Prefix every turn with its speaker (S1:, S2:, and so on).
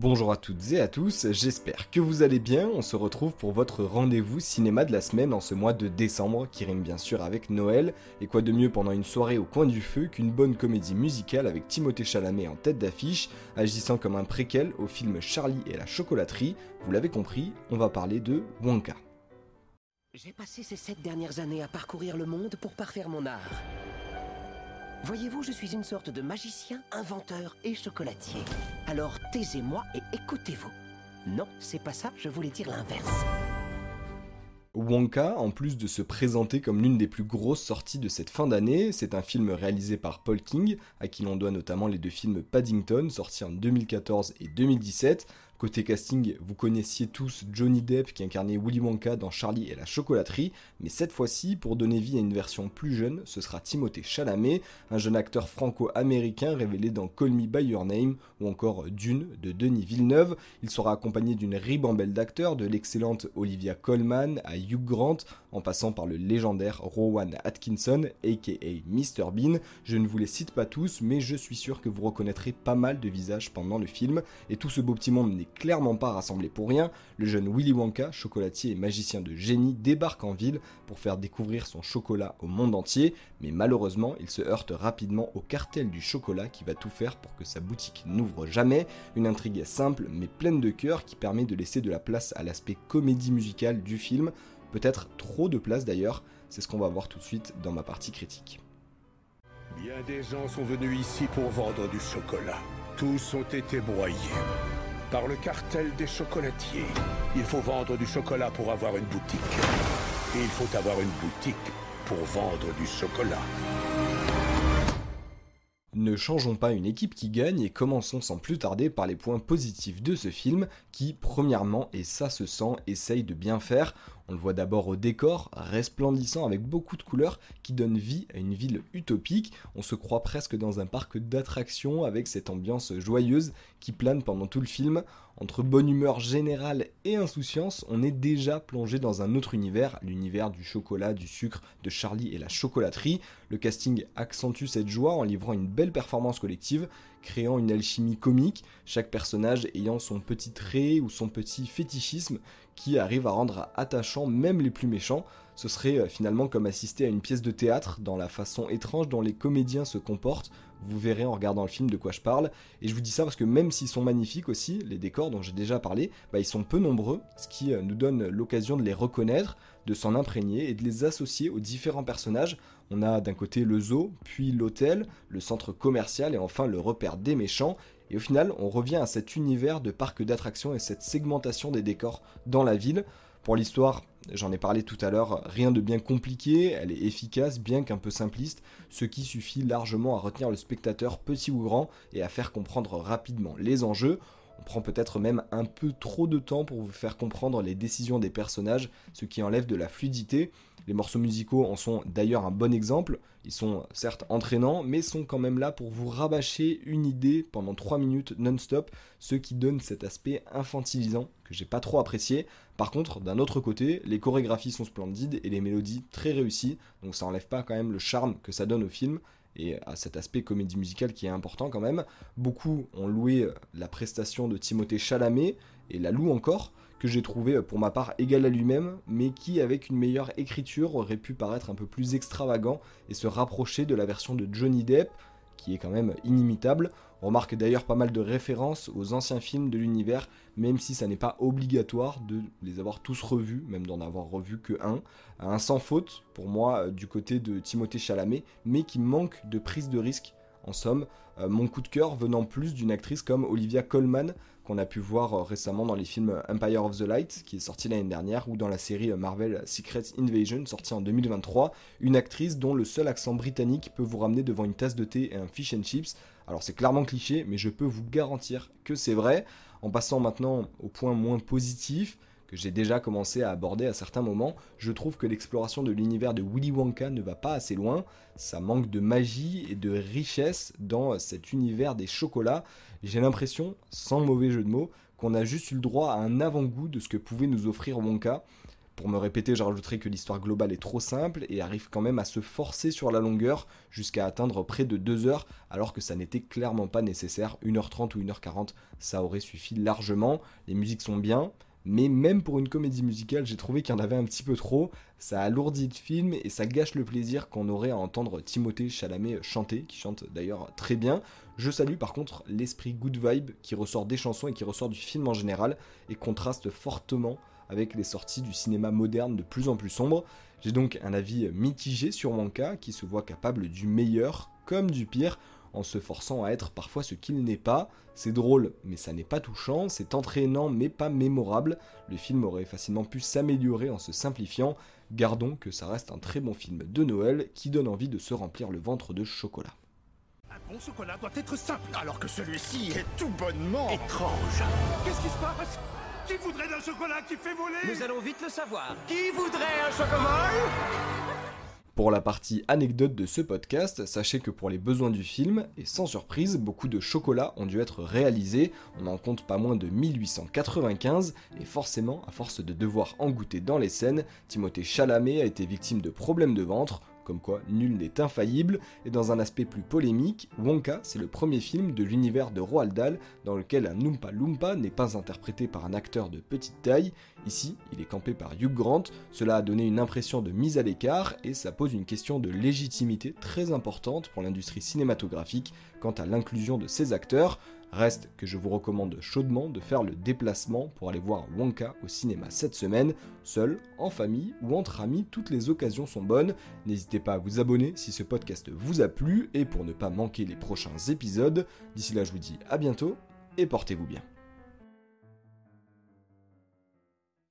S1: Bonjour à toutes et à tous, j'espère que vous allez bien. On se retrouve pour votre rendez-vous cinéma de la semaine en ce mois de décembre, qui rime bien sûr avec Noël. Et quoi de mieux pendant une soirée au coin du feu qu'une bonne comédie musicale avec Timothée Chalamet en tête d'affiche, agissant comme un préquel au film Charlie et la chocolaterie. Vous l'avez compris, on va parler de Wonka.
S2: J'ai passé ces sept dernières années à parcourir le monde pour parfaire mon art. Voyez-vous, je suis une sorte de magicien, inventeur et chocolatier. Alors taisez-moi et écoutez-vous. Non, c'est pas ça, je voulais dire l'inverse.
S1: Wonka, en plus de se présenter comme l'une des plus grosses sorties de cette fin d'année, c'est un film réalisé par Paul King, à qui l'on doit notamment les deux films Paddington, sortis en 2014 et 2017, Côté casting, vous connaissiez tous Johnny Depp qui incarnait Willy Wonka dans Charlie et la chocolaterie, mais cette fois-ci, pour donner vie à une version plus jeune, ce sera Timothée Chalamet, un jeune acteur franco-américain révélé dans Call Me By Your Name ou encore Dune de Denis Villeneuve. Il sera accompagné d'une ribambelle d'acteurs, de l'excellente Olivia Colman à Hugh Grant, en passant par le légendaire Rowan Atkinson, aka Mr Bean. Je ne vous les cite pas tous, mais je suis sûr que vous reconnaîtrez pas mal de visages pendant le film, et tout ce beau petit monde n'est clairement pas rassemblé pour rien. Le jeune Willy Wonka, chocolatier et magicien de génie, débarque en ville pour faire découvrir son chocolat au monde entier, mais malheureusement, il se heurte rapidement au cartel du chocolat qui va tout faire pour que sa boutique n'ouvre jamais. Une intrigue simple mais pleine de cœur qui permet de laisser de la place à l'aspect comédie musicale du film peut-être trop de place d'ailleurs, c'est ce qu'on va voir tout de suite dans ma partie critique.
S3: Bien des gens sont venus ici pour vendre du chocolat. Tous ont été broyés par le cartel des chocolatiers. Il faut vendre du chocolat pour avoir une boutique. Et il faut avoir une boutique pour vendre du chocolat.
S1: Ne changeons pas une équipe qui gagne et commençons sans plus tarder par les points positifs de ce film qui, premièrement, et ça se sent, essaye de bien faire. On le voit d'abord au décor, resplendissant avec beaucoup de couleurs qui donne vie à une ville utopique. On se croit presque dans un parc d'attractions avec cette ambiance joyeuse qui plane pendant tout le film. Entre bonne humeur générale et insouciance, on est déjà plongé dans un autre univers, l'univers du chocolat, du sucre, de Charlie et la chocolaterie. Le casting accentue cette joie en livrant une belle performance collective, créant une alchimie comique, chaque personnage ayant son petit trait ou son petit fétichisme qui arrive à rendre attachant même les plus méchants. Ce serait euh, finalement comme assister à une pièce de théâtre dans la façon étrange dont les comédiens se comportent. Vous verrez en regardant le film de quoi je parle. Et je vous dis ça parce que même s'ils sont magnifiques aussi, les décors dont j'ai déjà parlé, bah, ils sont peu nombreux, ce qui euh, nous donne l'occasion de les reconnaître, de s'en imprégner et de les associer aux différents personnages. On a d'un côté le zoo, puis l'hôtel, le centre commercial et enfin le repère des méchants. Et au final, on revient à cet univers de parc d'attractions et cette segmentation des décors dans la ville. Pour l'histoire, j'en ai parlé tout à l'heure, rien de bien compliqué, elle est efficace, bien qu'un peu simpliste, ce qui suffit largement à retenir le spectateur petit ou grand et à faire comprendre rapidement les enjeux. On prend peut-être même un peu trop de temps pour vous faire comprendre les décisions des personnages, ce qui enlève de la fluidité. Les morceaux musicaux en sont d'ailleurs un bon exemple. Ils sont certes entraînants, mais sont quand même là pour vous rabâcher une idée pendant 3 minutes non-stop, ce qui donne cet aspect infantilisant que j'ai pas trop apprécié. Par contre, d'un autre côté, les chorégraphies sont splendides et les mélodies très réussies, donc ça enlève pas quand même le charme que ça donne au film et à cet aspect comédie musicale qui est important quand même. Beaucoup ont loué euh, la prestation de Timothée Chalamet et la loue encore, que j'ai trouvé euh, pour ma part égal à lui-même, mais qui avec une meilleure écriture aurait pu paraître un peu plus extravagant et se rapprocher de la version de Johnny Depp, qui est quand même inimitable. On remarque d'ailleurs pas mal de références aux anciens films de l'univers, même si ça n'est pas obligatoire de les avoir tous revus, même d'en avoir revu que un. Un sans faute, pour moi, du côté de Timothée Chalamet, mais qui manque de prise de risque. En somme, euh, mon coup de cœur venant plus d'une actrice comme Olivia Colman, qu'on a pu voir euh, récemment dans les films Empire of the Light, qui est sorti l'année dernière, ou dans la série Marvel Secret Invasion, sortie en 2023. Une actrice dont le seul accent britannique peut vous ramener devant une tasse de thé et un fish and chips. Alors c'est clairement cliché, mais je peux vous garantir que c'est vrai. En passant maintenant au point moins positif, que j'ai déjà commencé à aborder à certains moments, je trouve que l'exploration de l'univers de Willy Wonka ne va pas assez loin. Ça manque de magie et de richesse dans cet univers des chocolats. J'ai l'impression, sans mauvais jeu de mots, qu'on a juste eu le droit à un avant-goût de ce que pouvait nous offrir Wonka. Pour me répéter, je rajouterai que l'histoire globale est trop simple et arrive quand même à se forcer sur la longueur jusqu'à atteindre près de 2 heures alors que ça n'était clairement pas nécessaire. 1h30 ou 1h40, ça aurait suffi largement. Les musiques sont bien, mais même pour une comédie musicale, j'ai trouvé qu'il y en avait un petit peu trop. Ça alourdit le film et ça gâche le plaisir qu'on aurait à entendre Timothée Chalamet chanter, qui chante d'ailleurs très bien. Je salue par contre l'esprit good vibe qui ressort des chansons et qui ressort du film en général et contraste fortement avec les sorties du cinéma moderne de plus en plus sombre. J'ai donc un avis mitigé sur mon cas qui se voit capable du meilleur comme du pire en se forçant à être parfois ce qu'il n'est pas. C'est drôle, mais ça n'est pas touchant, c'est entraînant, mais pas mémorable. Le film aurait facilement pu s'améliorer en se simplifiant. Gardons que ça reste un très bon film de Noël qui donne envie de se remplir le ventre de chocolat.
S4: Un bon chocolat doit être simple, alors que celui-ci est tout bonnement
S2: Étrange.
S4: Qu'est-ce qui se passe? Qui voudrait d'un chocolat qui fait voler?
S2: Nous allons vite le savoir.
S4: Qui voudrait un chocolat?
S1: Pour la partie anecdote de ce podcast, sachez que pour les besoins du film, et sans surprise, beaucoup de chocolats ont dû être réalisés, on en compte pas moins de 1895, et forcément, à force de devoir en goûter dans les scènes, Timothée Chalamet a été victime de problèmes de ventre, comme quoi nul n'est infaillible, et dans un aspect plus polémique, Wonka, c'est le premier film de l'univers de Roald Dahl dans lequel un Oompa Loompa n'est pas interprété par un acteur de petite taille, ici il est campé par Hugh Grant, cela a donné une impression de mise à l'écart et ça pose une question de légitimité très importante pour l'industrie cinématographique quant à l'inclusion de ces acteurs, Reste que je vous recommande chaudement de faire le déplacement pour aller voir Wonka au cinéma cette semaine, seul, en famille ou entre amis, toutes les occasions sont bonnes. N'hésitez pas à vous abonner si ce podcast vous a plu et pour ne pas manquer les prochains épisodes. D'ici là, je vous dis à bientôt et portez-vous bien.